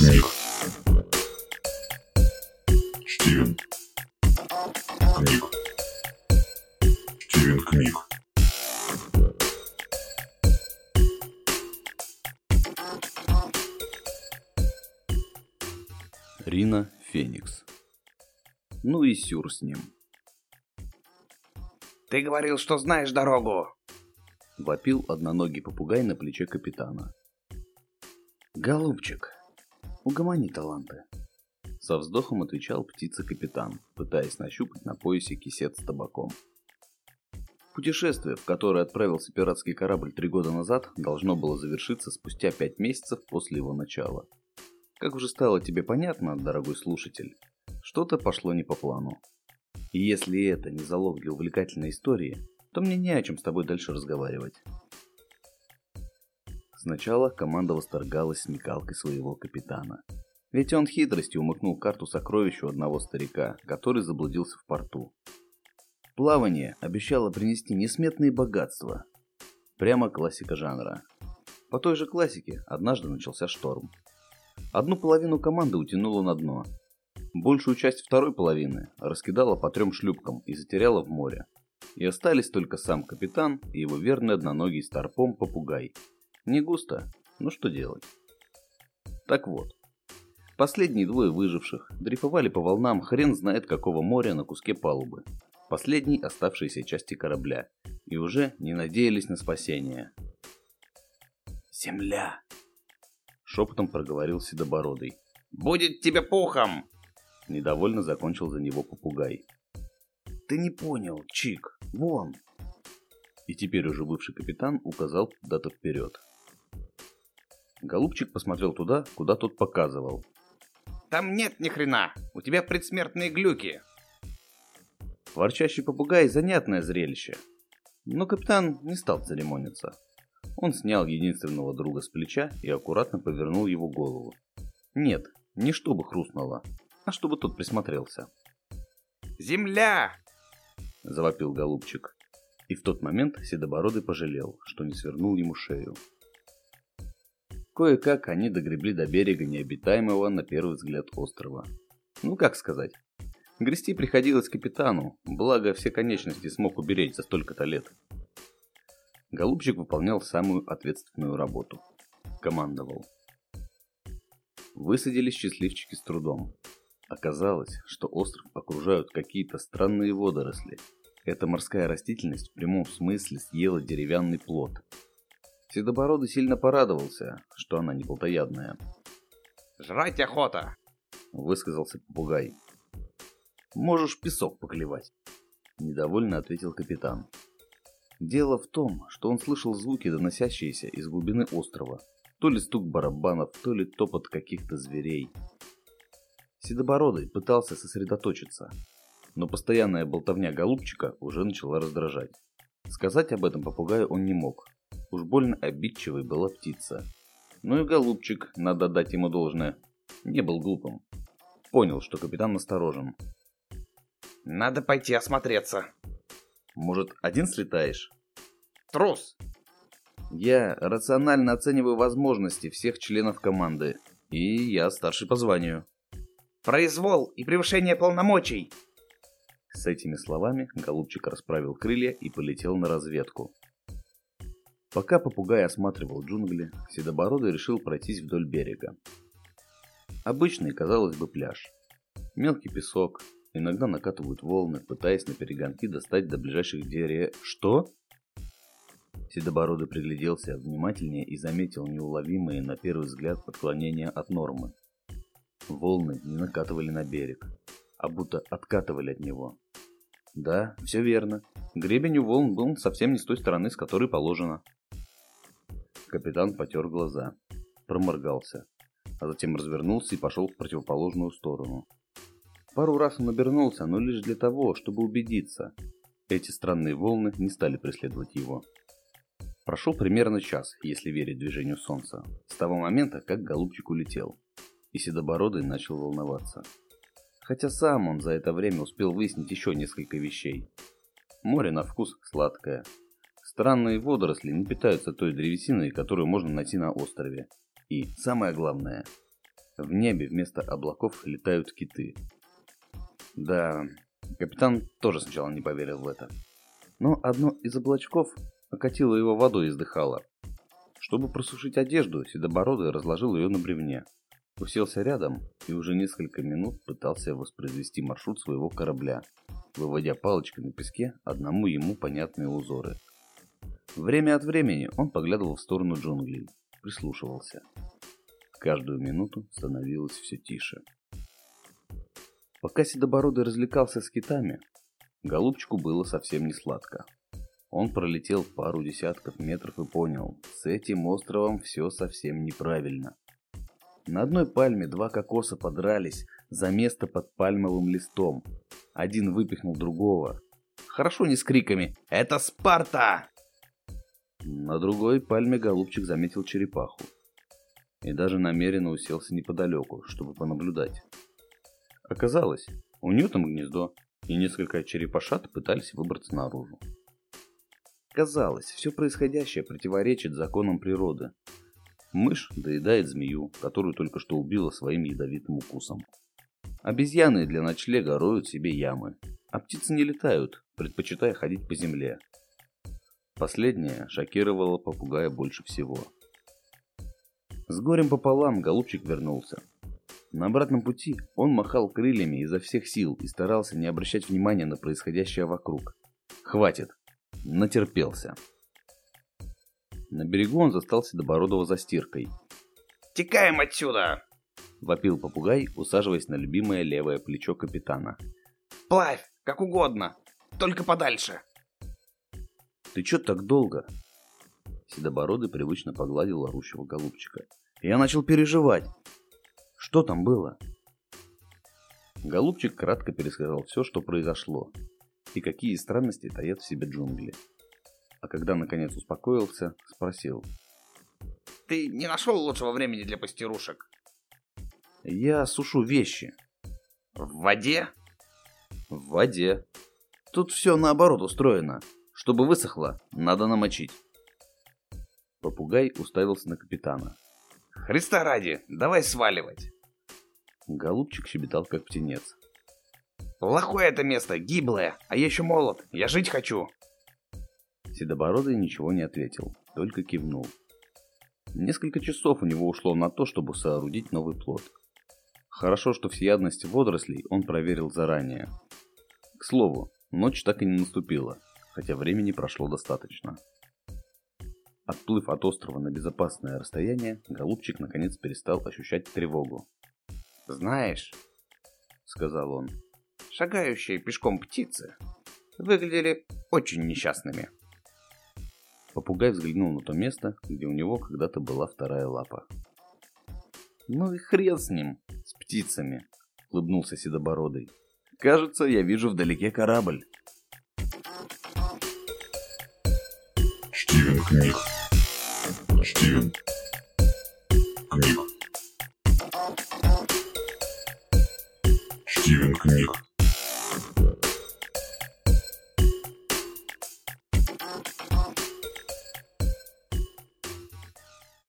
книг. Стивен. Книг. Стивен книг. Рина Феникс. Ну и сюр с ним. Ты говорил, что знаешь дорогу. Вопил одноногий попугай на плече капитана. Голубчик, угомони таланты. Со вздохом отвечал птица-капитан, пытаясь нащупать на поясе кисет с табаком. Путешествие, в которое отправился пиратский корабль три года назад, должно было завершиться спустя пять месяцев после его начала. Как уже стало тебе понятно, дорогой слушатель, что-то пошло не по плану. И если это не залог для увлекательной истории, то мне не о чем с тобой дальше разговаривать. Сначала команда восторгалась смекалкой своего капитана. Ведь он хитростью умыкнул карту сокровищ у одного старика, который заблудился в порту. Плавание обещало принести несметные богатства. Прямо классика жанра. По той же классике однажды начался шторм. Одну половину команды утянуло на дно. Большую часть второй половины раскидала по трем шлюпкам и затеряла в море. И остались только сам капитан и его верный одноногий старпом попугай. Не густо, ну что делать? Так вот, последние двое выживших дрейфовали по волнам хрен знает какого моря на куске палубы, последней оставшейся части корабля, и уже не надеялись на спасение. «Земля!» — шепотом проговорил Седобородый. Будет тебе пухом. Недовольно закончил за него попугай. «Ты не понял, Чик, вон!» И теперь уже бывший капитан указал куда-то вперед. Голубчик посмотрел туда, куда тот показывал. Там нет ни хрена. У тебя предсмертные глюки. Ворчащий попугай – занятное зрелище. Но капитан не стал церемониться. Он снял единственного друга с плеча и аккуратно повернул его голову. Нет, не чтобы хрустнуло, а чтобы тот присмотрелся. Земля! Завопил голубчик. И в тот момент Седобородый пожалел, что не свернул ему шею. Кое-как они догребли до берега необитаемого на первый взгляд острова. Ну как сказать. Грести приходилось капитану, благо все конечности смог уберечь за столько-то лет. Голубчик выполнял самую ответственную работу. Командовал. Высадились счастливчики с трудом. Оказалось, что остров окружают какие-то странные водоросли. Эта морская растительность в прямом смысле съела деревянный плод. Седобородый сильно порадовался, что она не плотоядная. Жрать охота! Высказался попугай. Можешь песок поклевать. Недовольно ответил капитан. Дело в том, что он слышал звуки, доносящиеся из глубины острова. То ли стук барабанов, то ли топот каких-то зверей. Седобородый пытался сосредоточиться, но постоянная болтовня голубчика уже начала раздражать. Сказать об этом попугаю он не мог. Уж больно обидчивой была птица. Ну и голубчик, надо дать ему должное, не был глупым. Понял, что капитан насторожен. Надо пойти осмотреться. Может, один слетаешь? Трус! Я рационально оцениваю возможности всех членов команды. И я старший по званию. Произвол и превышение полномочий. С этими словами голубчик расправил крылья и полетел на разведку. Пока попугай осматривал джунгли, Седобородый решил пройтись вдоль берега. Обычный, казалось бы, пляж. Мелкий песок, иногда накатывают волны, пытаясь на перегонки достать до ближайших деревьев. Что? Седобородый пригляделся внимательнее и заметил неуловимые на первый взгляд отклонения от нормы. Волны не накатывали на берег, а будто откатывали от него. Да, все верно. Гребень у волн был совсем не с той стороны, с которой положено. Капитан потер глаза, проморгался, а затем развернулся и пошел в противоположную сторону. Пару раз он обернулся, но лишь для того, чтобы убедиться. Эти странные волны не стали преследовать его. Прошел примерно час, если верить движению солнца, с того момента, как голубчик улетел. И Седобородый начал волноваться. Хотя сам он за это время успел выяснить еще несколько вещей. Море на вкус сладкое. Странные водоросли не питаются той древесиной, которую можно найти на острове. И, самое главное, В небе вместо облаков летают киты. Да, капитан тоже сначала не поверил в это. Но одно из облачков окатило его водой из дыхала. Чтобы просушить одежду, Седобородый разложил ее на бревне. Уселся рядом и уже несколько минут пытался воспроизвести маршрут своего корабля, выводя палочкой на песке одному ему понятные узоры. Время от времени он поглядывал в сторону джунглей, прислушивался. Каждую минуту становилось все тише. Пока Седобородый развлекался с китами, Голубчику было совсем не сладко. Он пролетел пару десятков метров и понял, с этим островом все совсем неправильно. На одной пальме два кокоса подрались за место под пальмовым листом. Один выпихнул другого. Хорошо не с криками «Это Спарта!». На другой пальме голубчик заметил черепаху. И даже намеренно уселся неподалеку, чтобы понаблюдать. Оказалось, у нее там гнездо, и несколько черепашат пытались выбраться наружу. Казалось, все происходящее противоречит законам природы. Мышь доедает змею, которую только что убила своим ядовитым укусом. Обезьяны для ночлега роют себе ямы, а птицы не летают, предпочитая ходить по земле. Последнее шокировало попугая больше всего. С горем пополам голубчик вернулся. На обратном пути он махал крыльями изо всех сил и старался не обращать внимания на происходящее вокруг. Хватит. Натерпелся. На берегу он застал Седобородова за стиркой. «Текаем отсюда!» — вопил попугай, усаживаясь на любимое левое плечо капитана. «Плавь, как угодно, только подальше!» «Ты чё так долго?» Седобородый привычно погладил орущего голубчика. «Я начал переживать. Что там было?» Голубчик кратко пересказал все, что произошло, и какие странности таят в себе джунгли. А когда наконец успокоился, спросил. «Ты не нашел лучшего времени для пастерушек?» «Я сушу вещи». «В воде?» «В воде. Тут все наоборот устроено. Чтобы высохло, надо намочить». Попугай уставился на капитана. «Христа ради, давай сваливать!» Голубчик щебетал, как птенец. «Плохое это место, гиблое, а я еще молод, я жить хочу!» Седобородый ничего не ответил, только кивнул. Несколько часов у него ушло на то, чтобы соорудить новый плод. Хорошо, что всеядность водорослей он проверил заранее. К слову, ночь так и не наступила, хотя времени прошло достаточно. Отплыв от острова на безопасное расстояние, голубчик наконец перестал ощущать тревогу. «Знаешь», — сказал он, — «шагающие пешком птицы выглядели очень несчастными». Попугай взглянул на то место, где у него когда-то была вторая лапа. «Ну и хрен с ним, с птицами», — улыбнулся Седобородый. «Кажется, я вижу вдалеке корабль». Книг. Стивен Книг. Стивен Книг.